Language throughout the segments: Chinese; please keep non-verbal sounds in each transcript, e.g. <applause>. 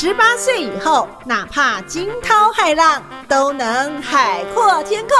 十八岁以后，哪怕惊涛骇浪，都能海阔天空。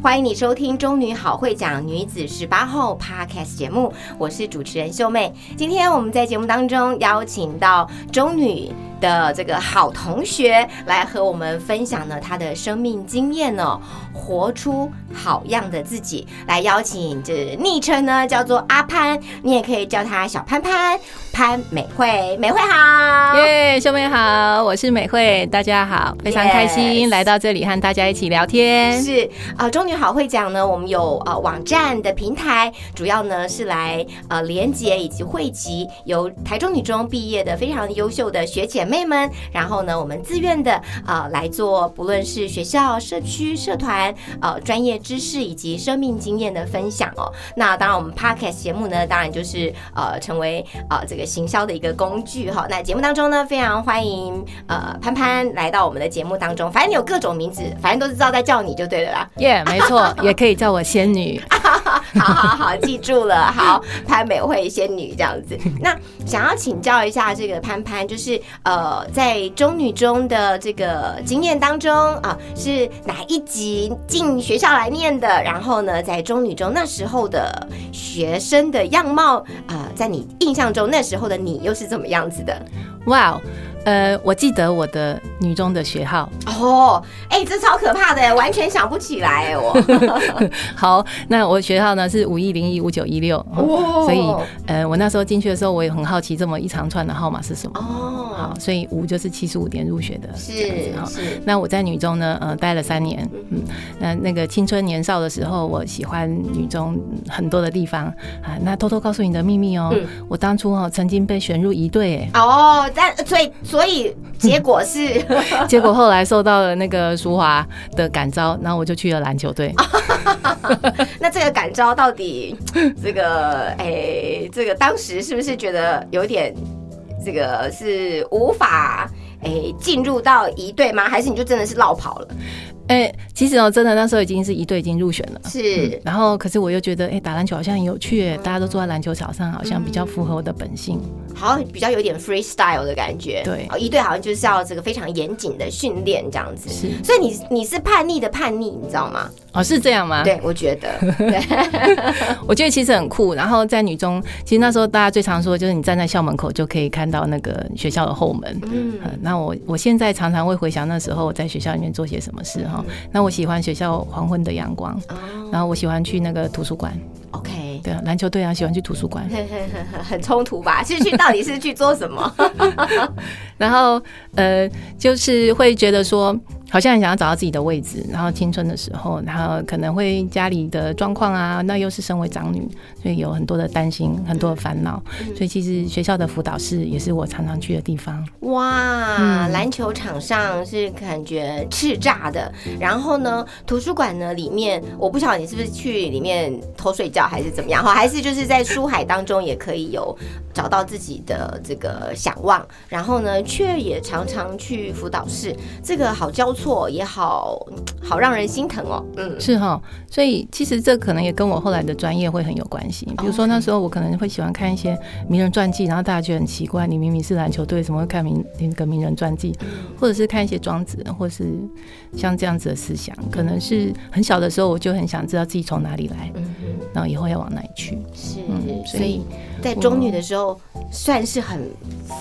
欢迎你收听《中女好会讲女子十八后》Podcast 节目，我是主持人秀妹。今天我们在节目当中邀请到中女的这个好同学来和我们分享了他的生命经验呢，活出好样的自己。来邀请这昵称呢叫做阿潘，你也可以叫她小潘潘潘美惠，美惠好。耶，秀妹好，我是美惠，大家好，非常开心 Yes 来到这里和大家一起聊天。是呃，中女好会讲呢，我们有呃网站的平台，主要呢是来呃连接以及汇集由台中女中毕业的非常优秀的学姐妹们，然后呢，我们自愿的呃来做，不论是学校、社区、社团呃专业知识以及生命经验的分享哦。那当然，我们 podcast 节目呢，当然就是呃成为呃这个行销的一个工具哈。那节目当中呢，非常欢迎呃潘潘来到我们的节目当中，反正你有各种名字，反正都是知道在叫你就对了啦。耶，没错，<laughs> 也可以叫我仙女。<laughs> <laughs> <laughs> 好好好，记住了。好，潘美惠仙女这样子。<laughs> 那想要请教一下这个潘潘，就是呃，在中女中的这个经验当中啊，是哪一集进学校来念的？然后呢，在中女中那时候的学生的样貌啊、在你印象中那时候的你又是怎么样子的？哇哦，呃，我记得我的女中的学号。哦，哎、这超可怕的，完全想不起来哎，我。<laughs> 好，那我学号呢是五一零一五九一六，哦所以呃，我那时候进去的时候，我也很好奇这么一长串的号码是什么。哦好，，所以五就是七十五点入学的，是。是，那我在女中呢，呃，待了三年，嗯，那那个青春年少的时候，我喜欢女中很多的地方啊。那偷偷告诉你的秘密哦，嗯我当初哦曾经被选入一队，哎，哦，但所以所以结果是，<laughs> 结果后来受到了那个淑华的感召，然后我就去了篮球队。<laughs> 那这个感召到底这个哎，这个当时是不是觉得有点这个是无法哎进入到一队吗？还是你就真的是落跑了？哎、其实哦，真的那时候已经是一队已经入选了。是然后，可是我又觉得，哎、打篮球好像很有趣，哎，大家都坐在篮球场上，好像比较符合我的本性。好像比较有点 freestyle 的感觉。对哦，一队好像就是要这个非常严谨的训练这样子。是所以你你是叛逆的叛逆，你知道吗？哦，是这样吗？对，我觉得对。<laughs> 我觉得其实很酷。然后在女中，其实那时候大家最常说，就是你站在校门口就可以看到那个学校的后门。嗯嗯，那我我现在常常会回想那时候我在学校里面做些什么事哈。那我喜欢学校黄昏的阳光，哦然后我喜欢去那个图书馆，，OK。对啊，篮球队啊，喜欢去图书馆。<laughs> 很冲突吧？是去到底是去做什么？<laughs> 然后呃，就是会觉得说，好像很想要找到自己的位置。然后青春的时候，然后可能会家里的状况啊，那又是身为长女，所以有很多的担心，很多的烦恼。所以其实学校的辅导室也是我常常去的地方。哇，嗯篮球场上是感觉叱咤的，然后呢，图书馆呢里面，我不晓得你是不是去里面偷睡觉还是怎么样哈，还是就是在书海当中也可以有找到自己的这个想望，然后呢，却也常常去辅导室，这个好交错也好好让人心疼哦，嗯，是哈，所以其实这可能也跟我后来的专业会很有关系。比如说那时候我可能会喜欢看一些名人传记，然后大家觉得很奇怪，你明明是篮球队，怎么会看名那个名人传记？或者是看一些庄子，或是像这样子的思想，可能是很小的时候我就很想知道自己从哪里来，嗯，然后以后要往哪里去。是，嗯所以在中女的时候，算是很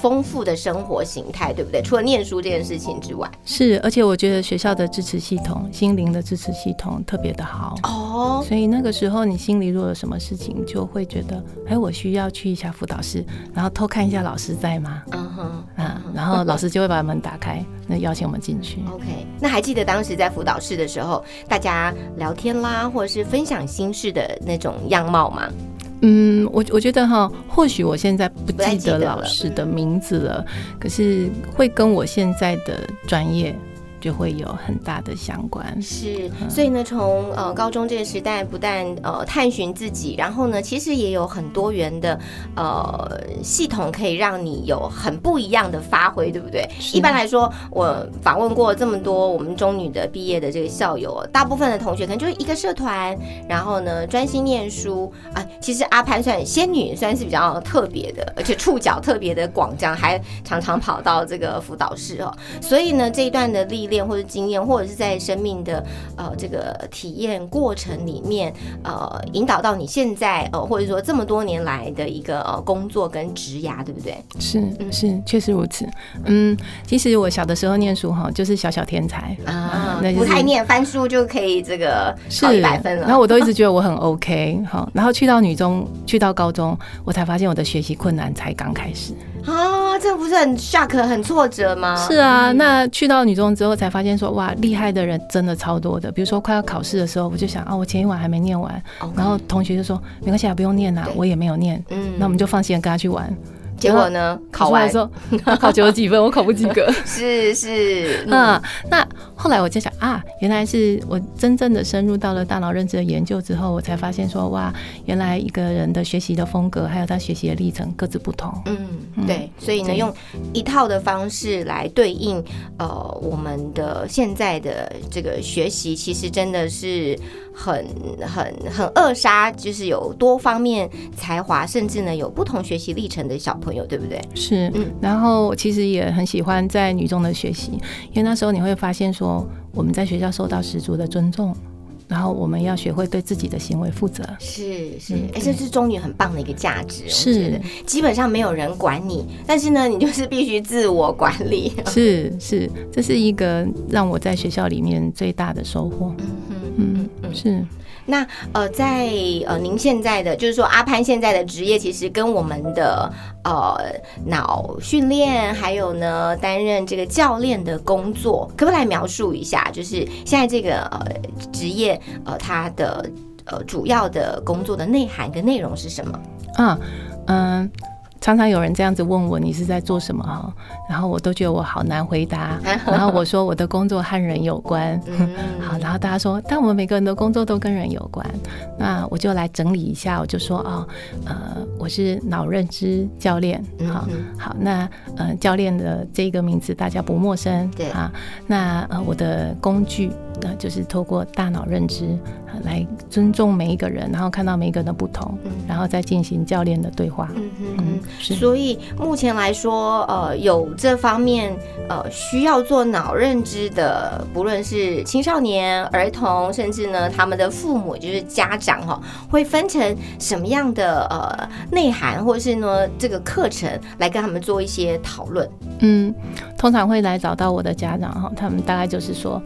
丰富的生活形态，对不对？除了念书这件事情之外，是，而且我觉觉得学校的支持系统、心灵的支持系统特别的好。哦，所以那个时候，你心里如果有什么事情，就会觉得，哎，我需要去一下辅导室，然后偷看一下老师在吗？嗯哼啊，然后老师就会把门打开，那邀请我们进去。，OK。那还记得当时在辅导室的时候，大家聊天啦，或者是分享心事的那种样貌吗？嗯，我我觉得哈，或许我现在不记得老师的名字了，可是会跟我现在的专业就会有很大的相关。是，所以呢，从呃高中这个时代，不但呃探寻自己，然后呢，其实也有很多元的呃系统可以让你有很不一样的发挥，对不对？一般来说，我访问过这么多我们中女的毕业的这个校友，大部分的同学可能就是一个社团，然后呢专心念书啊。其实阿潘算仙女，算是比较特别的，而且触角特别的广，这样还常常跑到这个辅导室哦。所以呢，这一段的历练或者经验，或者是在生命的呃这个体验过程里面，呃，引导到你现在呃，或者说这么多年来的一个呃工作跟职涯，对不对？是是，确实如此。嗯，其实我小的时候念书哈，就是小小天才啊，那就是不太念翻书就可以这个是考一百分了。然后我都一直觉得我很 OK 好，然后去到女中，去到高中，我才发现我的学习困难才刚开始。啊，这不是很 shock 很挫折吗？是啊，那去到女中之后才发现说，哇，厉害的人真的超多的。比如说快要考试的时候，我就想啊，我前一晚还没念完然后同学就说没关系啊，不用念啦对，我也没有念，嗯那我们就放心跟他去玩。结果呢，考完出来的时候，<laughs> 他考九十几分，我考不及格。是 <laughs> 是，嗯 <laughs> 嗯，那后来我就想啊，原来是我真正的深入到了大脑认知的研究之后，我才发现说，哇，原来一个人的学习的风格，还有他学习的历程各自不同。嗯，对，所以呢，用一套的方式来对应呃我们的现在的这个学习，其实真的是很很很扼杀，就是有多方面才华，甚至呢有不同学习历程的小朋友，对不对？是，嗯然后我其实也很喜欢在女中的学习，因为那时候你会发现说，我们在学校受到十足的尊重，然后我们要学会对自己的行为负责。是是嗯，哎、这是中女很棒的一个价值，是基本上没有人管你，但是呢，你就是必须自我管理。是是，这是一个让我在学校里面最大的收获。嗯哼嗯，是。那呃，在呃您现在的就是说阿潘现在的职业，其实跟我们的呃脑训练，还有呢担任这个教练的工作，可不可以来描述一下？就是现在这个呃职业呃它的呃主要的工作的内涵跟内容是什么？啊，嗯，常常有人这样子问我你是在做什么？哈，然后我都觉得我好难回答，然后我说我的工作和人有关。嗯。<laughs> 好，然后大家说，但我们每个人的工作都跟人有关，那我就来整理一下，我就说哦，呃，我是脑认知教练，好、嗯。好，那呃，教练的这个名字大家不陌生，对。啊，那呃，我的工具呃，就是透过大脑认知、呃来尊重每一个人，然后看到每一个人的不同，嗯然后再进行教练的对话，嗯哼嗯。，是。所以目前来说，呃，有这方面呃需要做脑认知的，不论是青少年、儿童，甚至呢他们的父母，就是家长哈、会分成什么样的呃内涵，或者是呢这个课程来跟他们做一些讨论。嗯，通常会来找到我的家长哈，他们大概就是说，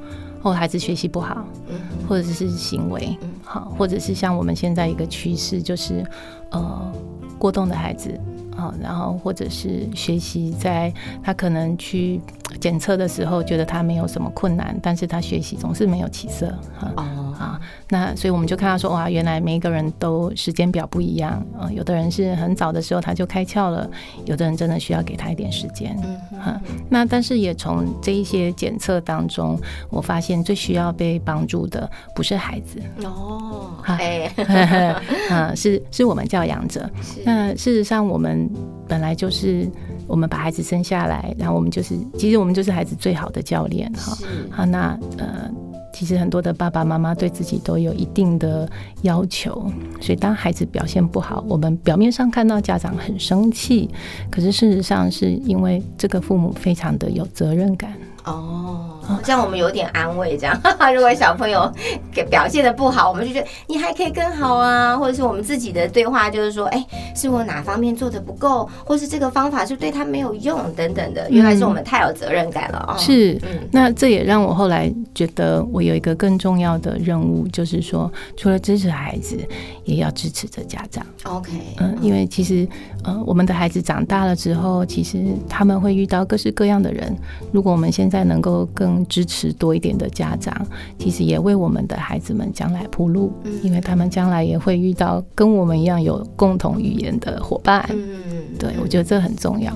哦，孩子学习不好，嗯或者是行为嗯好，或者是像我们现在一个趋势就是，呃，过动的孩子。啊，然后或者是学习，在他可能去检测的时候，觉得他没有什么困难，但是他学习总是没有起色哈。哦，啊，那所以我们就看到说，哇，原来每一个人都时间表不一样啊、有的人是很早的时候他就开窍了，有的人真的需要给他一点时间。嗯哈、那但是也从这一些检测当中，我发现最需要被帮助的不是孩子，哦，啊哎，<laughs> 啊，是是我们教养者。那事实上，我们本来就是我们把孩子生下来，然后我们就是，其实我们就是孩子最好的教练哈。是好，那呃，其实很多的爸爸妈妈对自己都有一定的要求，所以当孩子表现不好，我们表面上看到家长很生气，可是事实上是因为这个父母非常的有责任感。哦，这样我们有点安慰。这样，<laughs> 如果小朋友给表现的不好，我们就觉得你还可以更好啊，或者是我们自己的对话就是说，哎，是我哪方面做的不够，或是这个方法是对他没有用等等的。原来是我们太有责任感了哦。是，那这也让我后来觉得我有一个更重要的任务，就是说，除了支持孩子，也要支持着家长。OK，嗯，因为其实呃，我们的孩子长大了之后，其实他们会遇到各式各样的人。如果我们现在能够更支持多一点的家长，其实也为我们的孩子们将来铺路，因为他们将来也会遇到跟我们一样有共同语言的伙伴。嗯，对，我觉得这很重要。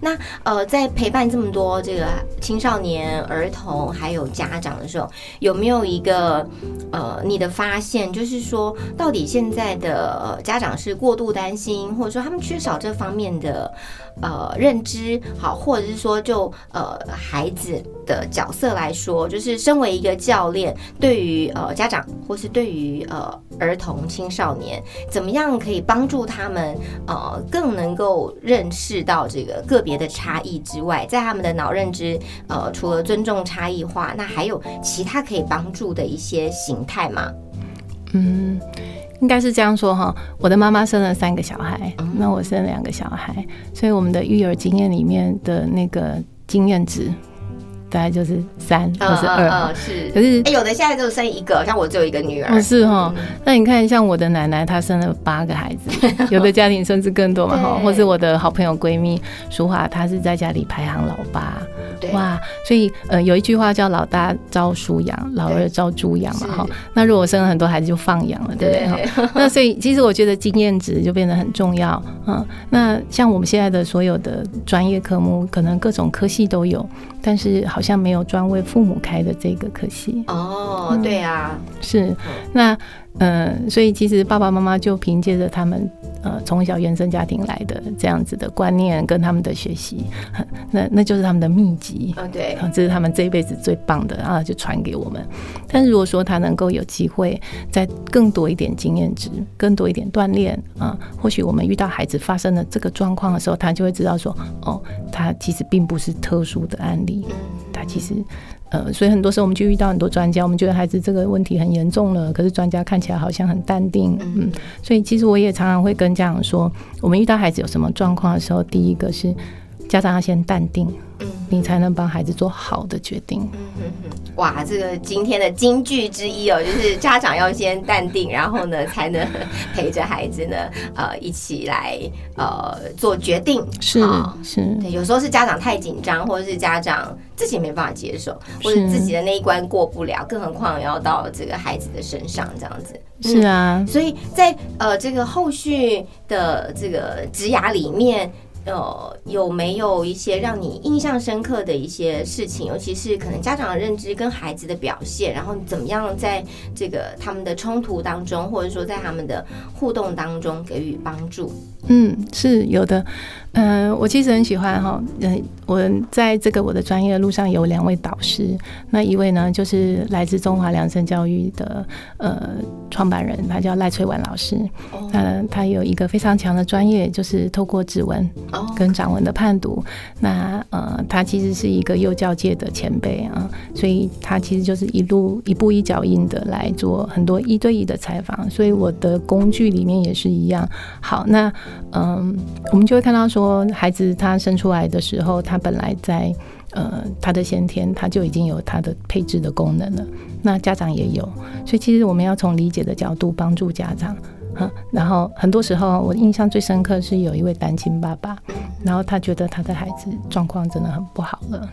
那呃，在陪伴这么多这个青少年、儿童还有家长的时候，有没有一个呃你的发现，就是说到底现在的家长是过度担心，或者说他们缺少这方面的呃认知，好，或者是说就呃孩子的角色来说，就是身为一个教练，对于呃家长或是对于呃儿童青少年，怎么样可以帮助他们呃更能够认识到这个。个别的差异之外，在他们的脑认知，呃，除了尊重差异化，那还有其他可以帮助的一些形态吗？嗯，应该是这样说哈。我的妈妈生了三个小孩，那我生两个小孩，所以我们的育儿经验里面的那个经验值。大概就是三或是二，是。可是有的现在就生一个，像我只有一个女儿。是哈，那你看，像我的奶奶，她生了八个孩子，<laughs> 有的家庭甚至更多嘛哈。或是我的好朋友闺蜜淑华，她是在家里排行老八。哇，所以呃，有一句话叫“老大招书养，老二招猪养”嘛哈。那如果生了很多孩子，就放养了，对不对哈？那所以其实我觉得经验值就变得很重要。嗯，那像我们现在的所有的专业科目，可能各种科系都有。但是好像没有专为父母开的这个，可惜哦。对啊，是。那嗯，所以其实爸爸妈妈就凭借着他们呃从小原生家庭来的这样子的观念跟他们的学习，<laughs> 那那就是他们的秘籍。嗯，对，这是他们这一辈子最棒的啊，就传给我们。但是如果说他能够有机会再更多一点经验值，更多一点锻炼啊，或许我们遇到孩子发生了这个状况的时候，他就会知道说，哦，他其实并不是特殊的案例。嗯，他其实，呃，所以很多时候我们就遇到很多专家，我们觉得孩子这个问题很严重了，可是专家看起来好像很淡定，嗯，所以其实我也常常会跟家长说，我们遇到孩子有什么状况的时候，第一个是家长要先淡定。你才能帮孩子做好的决定。哇，这个今天的金句之一哦，<laughs> 就是家长要先淡定，然后呢，才能陪着孩子呢，呃，一起来呃做决定。是是，对，有时候是家长太紧张，或者是家长自己没办法接受，或者自己的那一关过不了，更何况要到这个孩子的身上这样子。是啊，所以在呃这个后续的这个职涯里面。呃，有没有一些让你印象深刻的一些事情？尤其是可能家长的认知跟孩子的表现，然后怎么样在这个他们的冲突当中，或者说在他们的互动当中给予帮助？嗯，是有的。嗯，我其实很喜欢哈。嗯，我在这个我的专业路上有两位导师。那一位呢，就是来自中华良生教育的呃创办人，他叫赖翠婉老师。嗯，他有一个非常强的专业，就是透过指纹跟掌纹的判读。那呃，他其实是一个幼教界的前辈啊，所以他其实就是一路一步一脚印的来做很多一对一的采访。所以我的工具里面也是一样。好，那嗯，我们就会看到说。说孩子他生出来的时候，他本来在呃他的先天他就已经有他的配置的功能了，那家长也有，所以其实我们要从理解的角度帮助家长。然后很多时候，我印象最深刻是有一位单亲爸爸，然后他觉得他的孩子状况真的很不好了。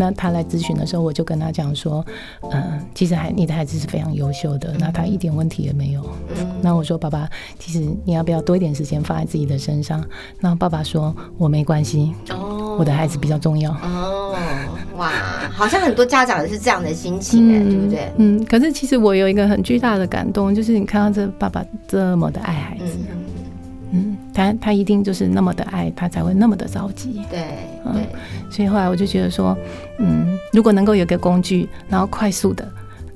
那他来咨询的时候，我就跟他讲说，嗯，其实孩你的孩子是非常优秀的，那他一点问题也没有。那我说爸爸，其实你要不要多一点时间放在自己的身上？那爸爸说我没关系，我的孩子比较重要。哦，哇，好像很多家长也是这样的心情哎，对不对？嗯，可是其实我有一个很巨大的感动，就是你看到这爸爸这么的爱孩子，嗯，他他一定就是那么的爱，他才会那么的着急。对，对，所以后来我就觉得说，嗯，如果能够有个工具，然后快速的。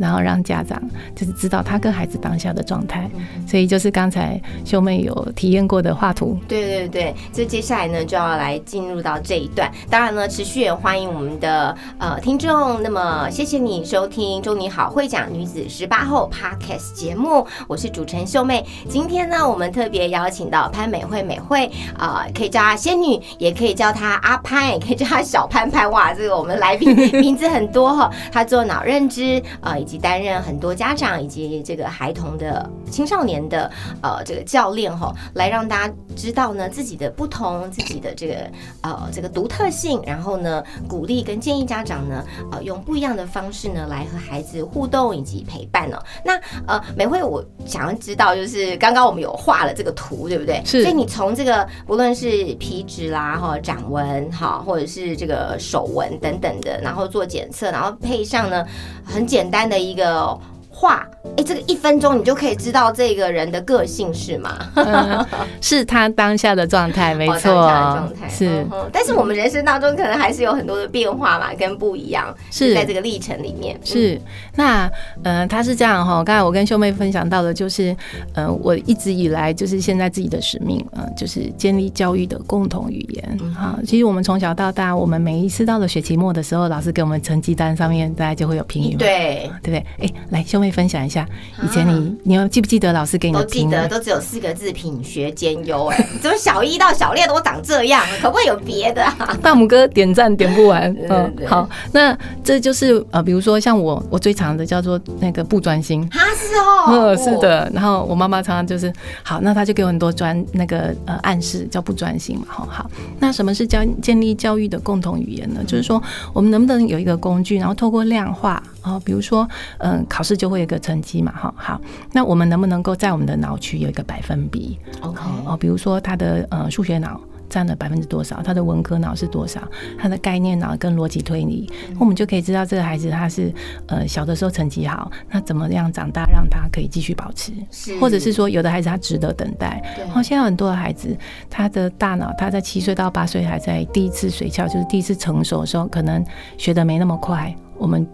然后让家长就是知道他跟孩子当下的状态。所以就是刚才秀妹有体验过的画图，对对对，这接下来呢就要来进入到这一段。当然呢，持续也欢迎我们的呃听众。那么谢谢你收听《祝你好会讲女子十八后》Podcast 节目，我是主持人秀妹。今天呢，我们特别邀请到潘美惠，美惠啊、可以叫她仙女，也可以叫她阿潘，也可以叫她小潘潘。哇，这个我们来宾 <laughs> 名字很多哈。她做脑认知呃，以及担任很多家长以及这个孩童的青少年的呃这个教练哈，来让大家知道呢自己的不同，自己的这个呃这个独特性，然后呢鼓励跟建议家长呢呃用不一样的方式呢来和孩子互动以及陪伴哦。那呃美惠，我想要知道就是刚刚我们有画了这个图，对不对？是所以你从这个不论是皮质啦哈掌纹哈，或者是这个手纹等等的，然后做检测，然后配上呢很简单的一个。画，哎，这个一分钟你就可以知道这个人的个性是吗？嗯 <laughs> 是他当下的状态，没哦错当下的状态是嗯但是我们人生当中可能还是有很多的变化嘛，跟不一样，是在这个历程里面。是，那呃，他是这样哈。刚才我跟秀妹分享到的，就是呃，我一直以来就是现在自己的使命，呃，就是建立教育的共同语言啊。其实我们从小到大，我们每一次到了学期末的时候，老师给我们成绩单上面，大家就会有评语，对，对不对？哎，来，秀妹分享一下，以前你你有记不记得老师给你都的？记得，都只有四个字：品学兼优。哎，<laughs> 怎么小一到小六都长这样？可不可以有别的啊？大拇哥点赞点不完，<laughs> 嗯，好，那这就是呃，比如说像我，我最常的叫做那个不专心，哈，是哦，嗯，是的。然后我妈妈常常就是好，那她就给我很多专那个呃暗示，叫不专心嘛。好好，那什么是教建立教育的共同语言呢？就是说，我们能不能有一个工具，然后透过量化啊、比如说嗯、考试就会有一个成绩嘛。哈好，那我们能不能够在我们的脑区有一个百分比？OK，哦，比如说他的呃数学脑占了百分之多少，他的文科脑是多少，他的概念脑跟逻辑推理，我们就可以知道这个孩子他是呃小的时候成绩好，那怎么样长大让他可以继续保持，是或者是说有的孩子他值得等待。对哦，现在很多的孩子他的大脑他在七岁到八岁还在第一次髓鞘，就是第一次成熟的时候，可能学的没那么快，我们。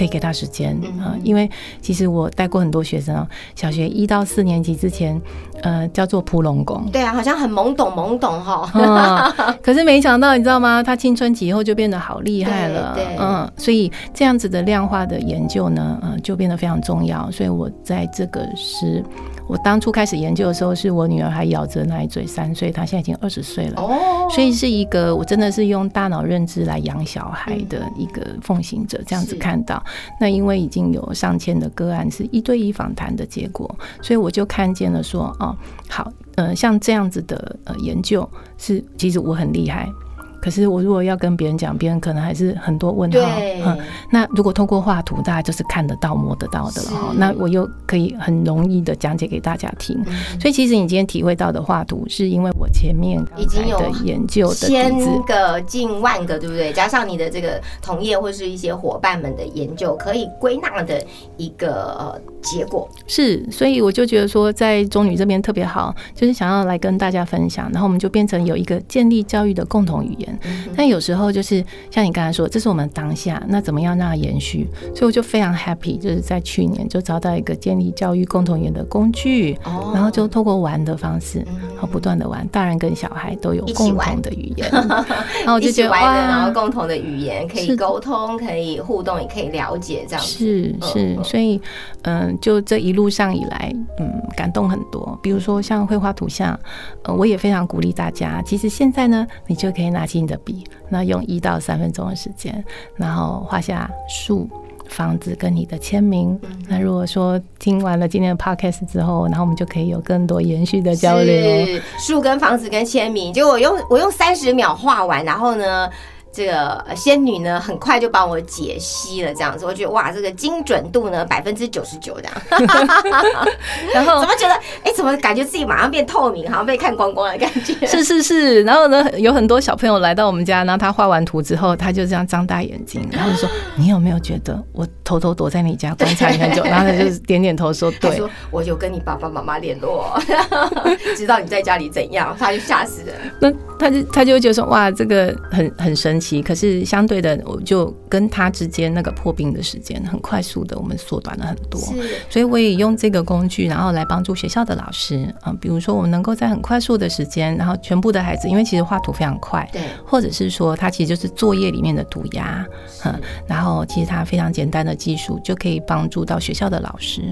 可以给他时间啊、呃因为其实我带过很多学生啊，小学一到四年级之前，呃，叫做扑龙宫，对啊，好像很懵懂懵懂哈。<laughs> 嗯，可是没想到，你知道吗？他青春期以后就变得好厉害了，对对嗯，所以这样子的量化的研究呢，呃，就变得非常重要。所以我在这个是，我当初开始研究的时候，是我女儿还咬着奶嘴，三岁，她现在已经二十岁了。哦，所以是一个我真的是用大脑认知来养小孩的一个奉行者，这样子看到。那因为已经有上千的个案是一对一访谈的结果，所以我就看见了说，哦，好，呃，像这样子的呃研究是，其实我很厉害。可是我如果要跟别人讲，别人可能还是很多问号。对，嗯，那如果透过画图，大家就是看得到、摸得到的了哈。那我又可以很容易的讲解给大家听。嗯所以其实你今天体会到的画图，是因为我前面已经有的研究的千。个、近万个，对不对？加上你的这个同业或是一些伙伴们的研究，可以归纳的一个呃结果。是，所以我就觉得说，在中女这边特别好，就是想要来跟大家分享，然后我们就变成有一个建立教育的共同语言。但有时候就是像你刚才说，这是我们当下，那怎么样让它延续？所以我就非常 happy，就是在去年就找到一个建立教育共同语言的工具，哦然后就透过玩的方式，然后不断的玩，大人跟小孩都有共同的语言，<laughs> 然后我就觉得然后。共同的语言可以沟通，可以互动，也可以了解，这样是是，嗯所以嗯，就这一路上以来，嗯，感动很多。比如说像绘画图像，呃，我也非常鼓励大家。其实现在呢，你就可以拿起你的笔，那用一到三分钟的时间，然后画下树。房子跟你的签名，嗯那如果说听完了今天的 podcast 之后，然后我们就可以有更多延续的交流。树跟房子跟签名，就我用我用三十秒画完，然后呢。这个呃仙女呢，很快就帮我解析了，这样子，我觉得哇，这个精准度呢，百分之九十九这样。<laughs> 然后 <laughs> 怎么觉得，哎，怎么感觉自己马上变透明，好像被看光光的感觉？<laughs> 是是是，然后呢，有很多小朋友来到我们家，然后他画完图之后，他就这样张大眼睛，然后就说：“你有没有觉得我偷偷躲在你家观察你很久？”然后他就点点头说：“对。说我有跟你爸爸妈妈联络，知道你在家里怎样，他就吓死了。那他就他就会觉得说：“哇，这个很很神是相对的，我就跟他之间那个破冰的时间很快速的，我们缩短了很多。所以我也用这个工具，然后来帮助学校的老师啊、比如说我们能够在很快速的时间，然后全部的孩子，因为其实画图非常快，对，或者是说他其实就是作业里面的涂鸦，嗯，然后其实他非常简单的技术就可以帮助到学校的老师，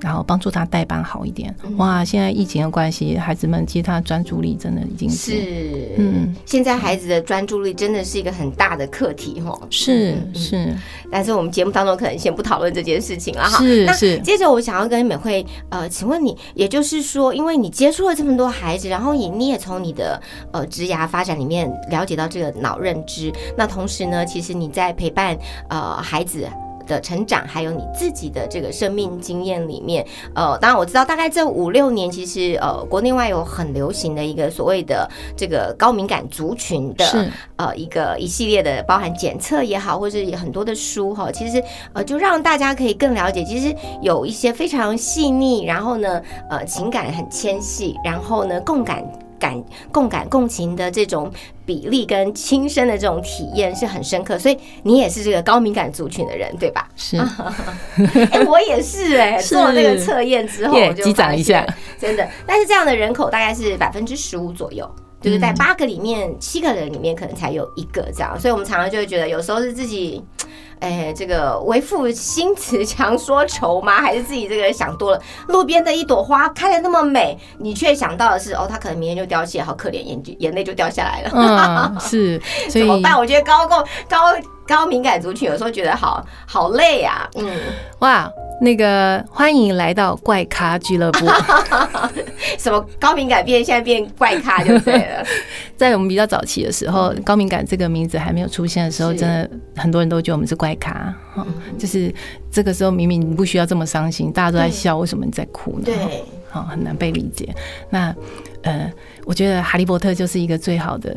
然后帮助他代班好一点。哇，现在疫情的关系，孩子们其实他的专注力真的已经是是，嗯，现在孩子的专注力真的是一个很大的课题哈。是是但是我们节目当中可能先不讨论这件事情了哈。那是是接着我想要跟美惠呃，请问你，也就是说，因为你接触了这么多孩子，然后也你也从你的呃职涯发展里面了解到这个脑认知，那同时呢，其实你在陪伴呃孩子。的成长，还有你自己的这个生命经验里面，呃，当然我知道，大概这五六年，其实呃，国内外有很流行的一个所谓的这个高敏感族群的呃一个一系列的，包含检测也好，或是很多的书哈，其实呃就让大家可以更了解，其实有一些非常细腻，然后呢呃情感很纤细，然后呢共感。感共感共情的这种比例跟亲身的这种体验是很深刻，所以你也是这个高敏感族群的人，对吧？是，<laughs> 哎、我也是哎、是做了那个测验之后，耶我就击掌一下，真的。但是这样的人口大概是百分之十五左右。就是在八个里面，七个人里面可能才有一个这样，所以我们常常就会觉得，有时候是自己，哎，这个为赋新词强说愁吗？还是自己这个想多了？路边的一朵花开的那么美，你却想到的是，哦，它可能明天就凋谢，好可怜，眼眼泪就掉下来了。嗯，是，<laughs> 所以怎么办？我觉得高高高高敏感族群有时候觉得好好累啊。嗯，哇，那个欢迎来到怪咖俱乐部。<laughs> 什么高敏感变现在变怪咖就对了。<laughs> 在我们比较早期的时候，高敏感这个名字还没有出现的时候，真的很多人都觉得我们是怪咖，哈、就是这个时候明明你不需要这么伤心，大家都在笑，为什么你在哭呢？对，好、很难被理解。那呃，我觉得哈利波特就是一个最好的。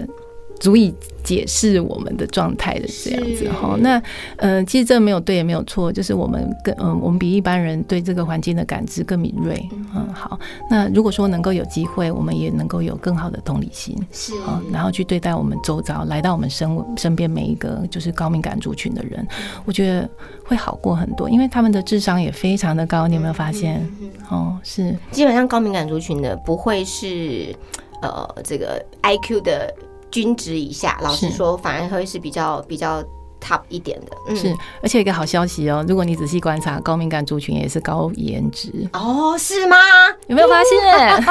足以解释我们的状态的这样子哈，那呃，其实这没有对也没有错，就是我们更嗯、我们比一般人对这个环境的感知更敏锐，嗯，好，那如果说能够有机会，我们也能够有更好的同理心，是。嗯，然后去对待我们周遭来到我们身身边每一个就是高敏感族群的人，我觉得会好过很多，因为他们的智商也非常的高，你有没有发现？哦，是。基本上高敏感族群的不会是呃这个 IQ 的均值以下，老实是说，反而会是比较比较 top 一点的。嗯是，而且有一个好消息哦，如果你仔细观察，高敏感族群也是高颜值，哦，是吗？有没有发现？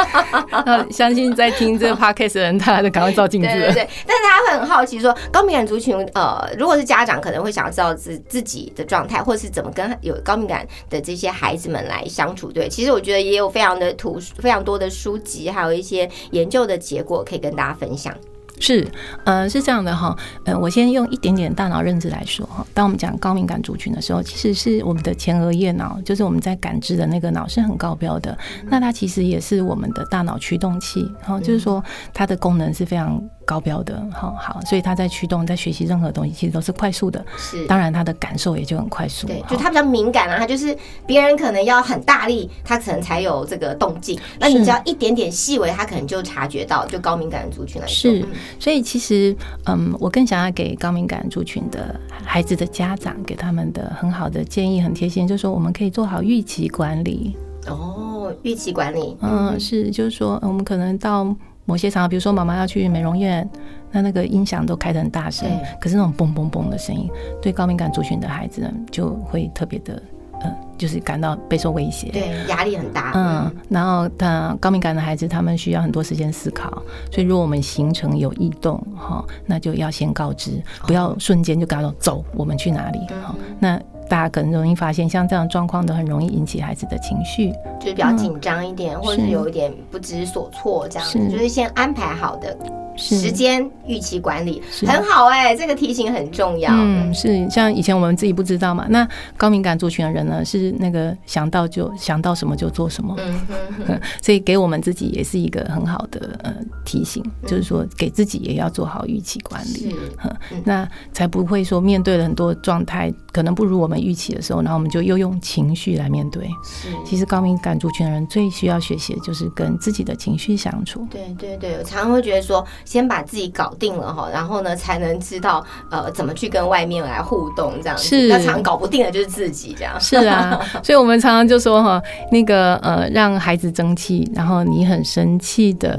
<laughs> 那相信在听这个 podcast 的人，大家都赶快照镜子了。对对对，但是大家会很好奇说，高敏感族群，呃，如果是家长，可能会想要知道自自己的状态，或是怎么跟有高敏感的这些孩子们来相处。对，其实我觉得也有非常的图，非常多的书籍，还有一些研究的结果可以跟大家分享。是，呃，是这样的哈，呃，我先用一点点大脑认知来说哈。当我们讲高敏感族群的时候，其实是我们的前额叶脑，就是我们在感知的那个脑是很高标的。那它其实也是我们的大脑驱动器，然后，就是说它的功能是非常高标的，好好，所以他在驱动，在学习任何东西，其实都是快速的。是，当然，他的感受也就很快速。对，就他比较敏感啊，他就是别人可能要很大力，他可能才有这个动静。那你只要一点点细微，他可能就察觉到。就高敏感的族群来说，是嗯所以其实，嗯，我更想要给高敏感族群的孩子的家长，给他们的很好的建议，很贴心，就是说我们可以做好预期管理。哦，预期管理，嗯，是，就是说呃我们可能到某些场合，比如说妈妈要去美容院，那那个音响都开得很大声对，可是那种嘣嘣嘣的声音，对高敏感族群的孩子呢，就会特别的，呃，就是感到备受威胁。对，压力很大。嗯，然后他高敏感的孩子，他们需要很多时间思考，所以如果我们行程有异动，哈，那就要先告知，不要瞬间就跟他说走，我们去哪里，哈，那大家可能容易发现，像这样状况都很容易引起孩子的情绪，就是比较紧张一点，或者是是有一点不知所措这样子，是就是先安排好的是时间预期管理，很好哎、这个提醒很重要。嗯，是像以前我们自己不知道嘛，那高敏感族群的人呢，是那个想到就想到什么就做什么，嗯哼哼，<laughs> 所以给我们自己也是一个很好的呃提醒，就是说给自己也要做好预期管理。<laughs> 那才不会说面对了很多状态可能不如我们预期的时候，然后我们就又用情绪来面对。是。其实高敏感族群的人最需要学习的就是跟自己的情绪相处。对对对，我常常会觉得说，先把自己搞定了哈，然后呢才能知道呃怎么去跟外面来互动这样子。是那常搞不定的就是自己这样。是啊，<laughs> 所以我们常常就说哈，那个呃，让孩子争气，然后你很生气的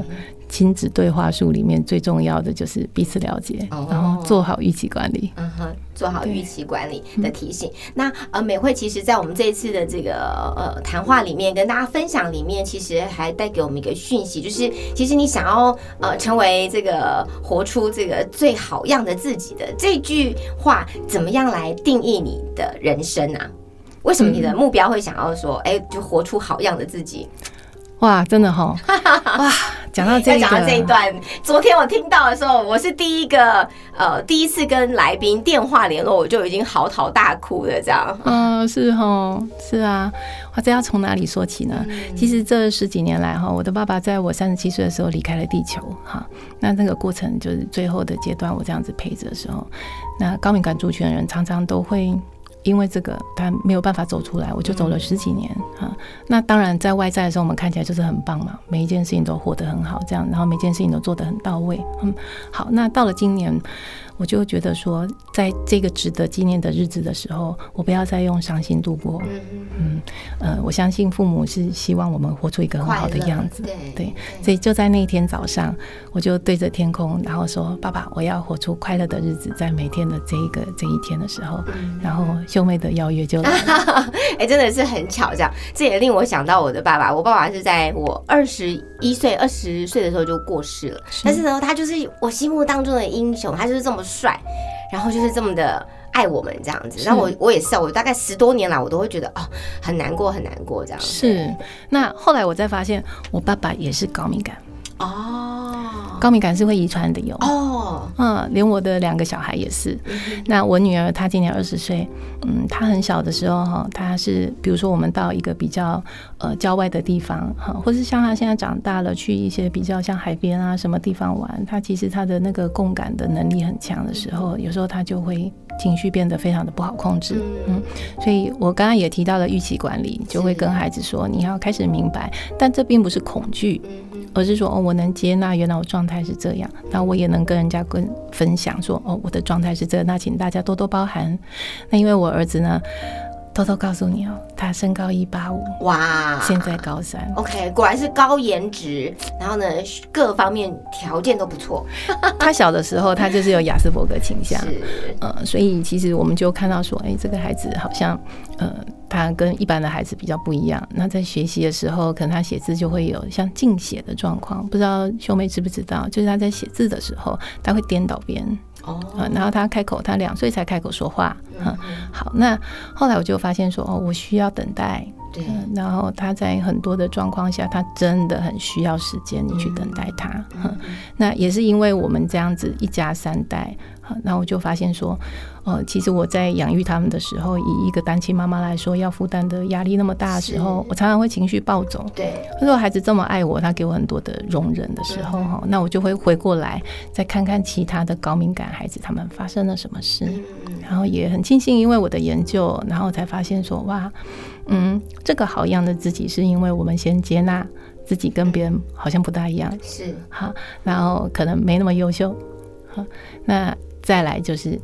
亲子对话术里面最重要的就是彼此了解，哦然后做好预期管理。嗯哼，做好预期管理的提醒。那呃，美惠其实在我们这一次的这个呃谈话里面，跟大家分享里面，其实还带给我们一个讯息，就是其实你想要呃成为这个活出这个最好样的自己的这句话，怎么样来定义你的人生啊？为什么你的目标会想要说，哎、就活出好样的自己？哇，真的哈，<laughs> 哇，讲到这个，讲到这一段，昨天我听到的时候，我是第一个呃第一次跟来宾电话联络，我就已经嚎啕大哭了，这样。嗯，是哈，是啊，哇，这要从哪里说起呢？其实这十几年来哈，我的爸爸在我三十七岁的时候离开了地球哈，那那个过程就是最后的阶段，我这样子陪着的时候，那高敏感族群的人常常都会。因为这个，他没有办法走出来，我就走了十几年啊。那当然，在外在的时候，我们看起来就是很棒嘛，每一件事情都活得很好，这样，然后每件事情都做得很到位。嗯，好，那到了今年，我就觉得说，在这个值得纪念的日子的时候，我不要再用伤心度过。嗯呃，我相信父母是希望我们活出一个很好的样子。对对，所以就在那一天早上，我就对着天空，然后说：“爸爸，我要活出快乐的日子，在每天的这一个这一天的时候。”然后秀妹的邀约就来了。<laughs> 哎、真的是很巧，这样，这也令我想到我的爸爸。我爸爸是在我二十一岁、二十岁的时候就过世了，但是呢，他就是我心目当中的英雄，他就是这么帅，然后就是这么的。爱我们这样子，然后我我也是啊，我大概十多年来，我都会觉得哦，很难过，很难过这样子。是，那后来我才发现，我爸爸也是高敏感，哦高敏感是会遗传的哟。哦，嗯，连我的两个小孩也是。那我女儿她今年二十岁，嗯，她很小的时候哈，她是比如说我们到一个比较呃郊外的地方哈，或是像她现在长大了，去一些比较像海边啊什么地方玩，她其实她的那个共感的能力很强的时候，有时候她就会情绪变得非常的不好控制。嗯，所以我刚刚也提到了预期管理，就会跟孩子说你要开始明白，但这并不是恐惧。而是说哦，我能接纳原来我状态是这样，那我也能跟人家跟分享说哦，我的状态是这，那请大家多多包涵。那因为我儿子呢，偷偷告诉你哦，他身高一八五，哇，现在高三，OK，果然是高颜值，然后呢，各方面条件都不错，<laughs> 他小的时候他就是有亚斯伯格倾向，是。呃，所以其实我们就看到说，哎，这个孩子好像，呃，他跟一般的孩子比较不一样。那在学习的时候，可能他写字就会有像静写的状况，不知道秀妹知不知道？就是他在写字的时候，他会颠倒边，然后他开口，他两岁才开口说话，嗯，好，那后来我就发现说，哦，我需要等待。对，嗯，然后他在很多的状况下，他真的很需要时间，你去等待他。嗯，那也是因为我们这样子一家三代，好那我就发现说，呃，其实我在养育他们的时候，以一个单亲妈妈来说，要负担的压力那么大的时候，我常常会情绪暴走。对，如果孩子这么爱我，他给我很多的容忍的时候，哈、那我就会回过来再看看其他的高敏感孩子他们发生了什么事，然后也很庆幸，因为我的研究，然后才发现说，哇，嗯，这个好样的自己，是因为我们先接纳自己跟别人好像不大一样，是。好，然后可能没那么优秀，好，那再来就是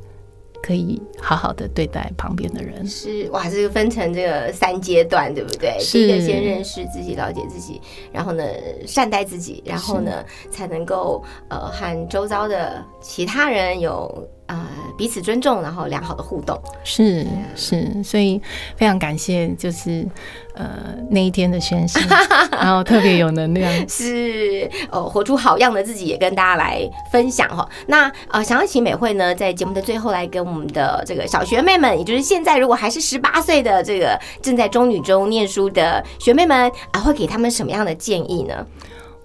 可以好好的对待旁边的人，是，哇，这个分成这个三阶段，对不对？是。第一个先认识自己，了解自己，然后呢善待自己，然后呢才能够呃和周遭的其他人有呃彼此尊重，然后良好的互动。是是，所以非常感谢，就是呃那一天的宣誓，<laughs> 然后特别有能量。<laughs> 是，呃，活出好样的自己，也跟大家来分享哈。那呃，想要请美惠呢，在节目的最后来跟我们的这个小学妹们，也就是现在如果还是十八岁的这个正在中女中念书的学妹们啊，会给他们什么样的建议呢？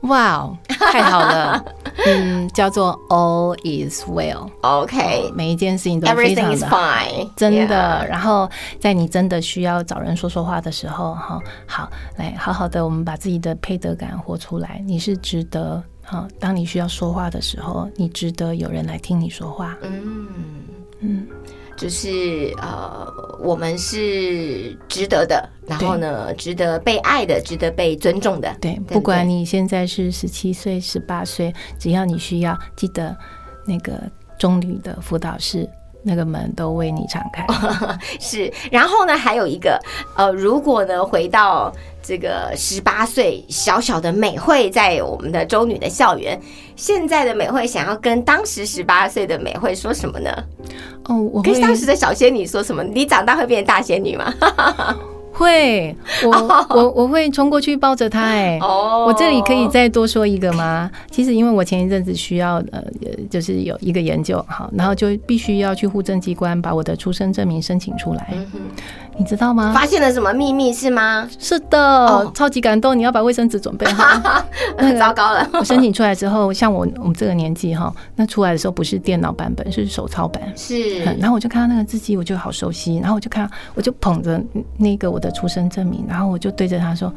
哇哦，太好了，<laughs> 嗯，叫做 All is well，OK，每一件事情都非常的好。fine，真的然后在你真的需要找人说说话的时候，哈，好，来好好的，我们把自己的配得感活出来。你是值得，哈，当你需要说话的时候，你值得有人来听你说话。嗯嗯，就是呃，我们是值得的，然后呢，值得被爱的，值得被尊重的。对，不不管你现在是十七岁、十八岁，只要你需要，记得那个中旅的辅导室那个门都为你敞开。<laughs> 是，然后呢，还有一个，呃，如果呢回到这个十八岁小小的美惠，在我们的周女的校园，现在的美惠想要跟当时十八岁的美惠说什么呢？哦，我跟当时的小仙女说什么？你长大会变成大仙女吗？<laughs> 会，我 <laughs> 我我会冲过去抱着他、哎、哦我这里可以再多说一个吗？其实因为我前一阵子需要呃，呃就是有一个研究，好，然后就必须要去户政机关把我的出生证明申请出来，你知道吗？发现了什么秘密是吗？是的，哦超级感动，你要把卫生纸准备好。<laughs> 那个糟糕了，我申请出来之后，像我我们这个年纪哈，那出来的时候不是电脑版本，是手抄版。是嗯然后我就看到那个字迹，我就好熟悉。然后我就看，我就捧着那个我的出生证明，然后我就对着他说：“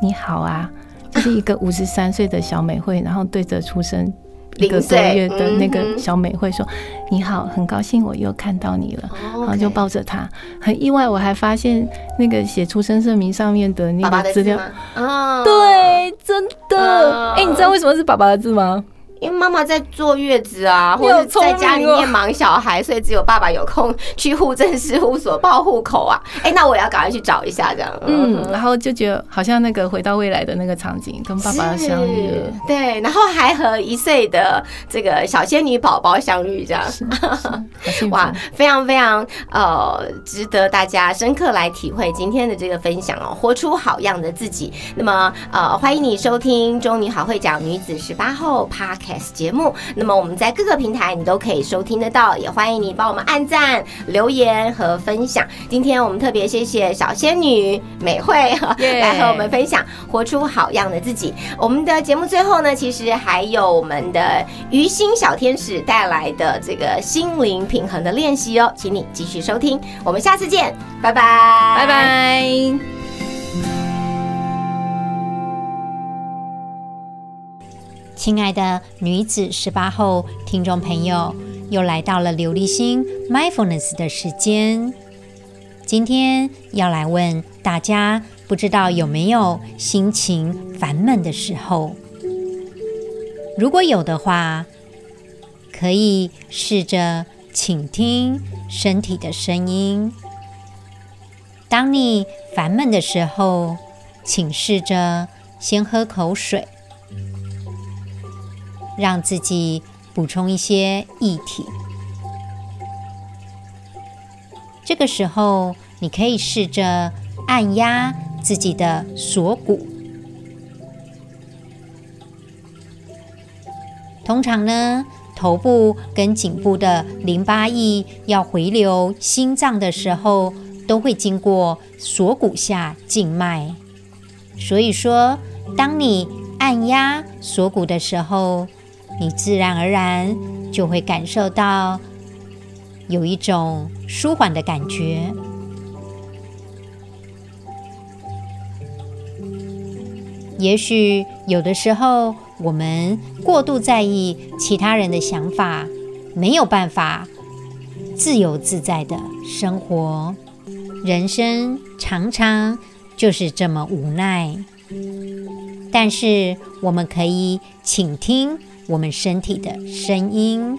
你好啊！”就是一个五十三岁的小美惠，然后对着出生一个多月的那个小美惠说：“你好，很高兴我又看到你了。”然后就抱着他，很意外，我还发现那个写出生证明上面的那个资料？啊，，对，真的。嗯哎、你知道为什么是爸爸的字吗？因为妈妈在坐月子啊，或者在家里哦面忙小孩，所以只有爸爸有空去户政事务所报户口啊。<laughs> 哎，那我也要赶快去找一下，这样。嗯，然后就觉得好像那个回到未来的那个场景，跟爸爸相遇了。对，然后还和一岁的这个小仙女宝宝相遇，这样。<laughs> 哇，非常非常呃，值得大家深刻来体会今天的这个分享哦，活出好样的自己。那么呃，欢迎你收听《中女好会讲女子十八后》Podcast 节目。那么我们在各个平台你都可以收听得到，也欢迎你帮我们按赞、留言和分享。今天我们特别谢谢小仙女美惠 <laughs> 来和我们分享活出好样的自己。我们的节目最后呢，其实还有我们的于心小天使带来的这个心灵平衡的练习哦，请你继续收听，我们下次见，拜拜，拜。拜。亲爱的女子十八后听众朋友，又来到了琉璃心 mindfulness 的时间。今天要来问大家，不知道有没有心情烦闷的时候？如果有的话，可以试着倾听身体的声音。当你烦闷的时候，请试着先喝口水。让自己补充一些液体。这个时候，你可以试着按压自己的锁骨。通常呢，头部跟颈部的淋巴液要回流心脏的时候，都会经过锁骨下静脉。所以说，当你按压锁骨的时候，你自然而然就会感受到有一种舒缓的感觉。也许有的时候，我们过度在意其他人的想法，没有办法自由自在的生活。人生常常就是这么无奈，但是我们可以倾听我们身体的声音，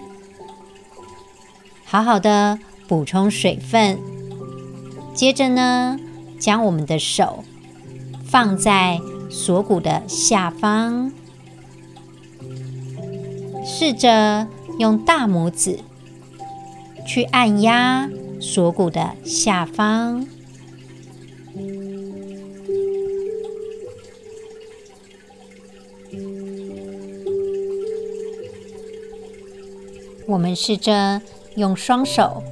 好好的补充水分。接着呢，将我们的手放在锁骨的下方，试着用大拇指去按压锁骨的下方。我们试着用双手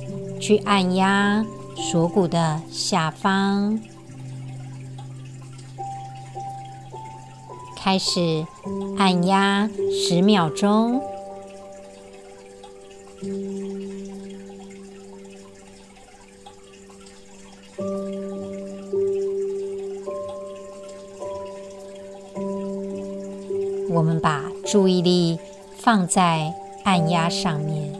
去按压锁骨的下方，开始按压十秒钟。我们把注意力放在按压上面。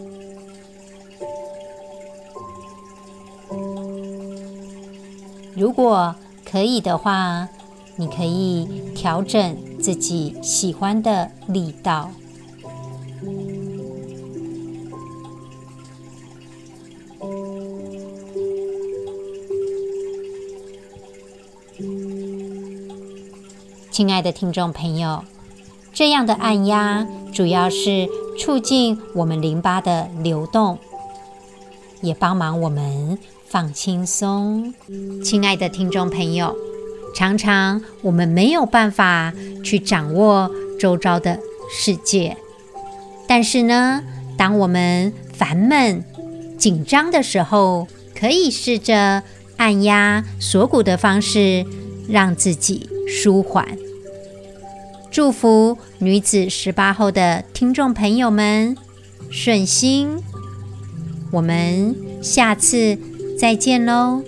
如果可以的话，你可以调整自己喜欢的力道。亲爱的听众朋友，这样的按压主要是促进我们淋巴的流动，也帮忙我们放轻松。亲爱的听众朋友，常常我们没有办法去掌握周遭的世界，但是呢，当我们烦闷、紧张的时候，可以试着按压锁骨的方式，让自己舒缓。祝福女子十八后的听众朋友们顺心，我们下次再见喽。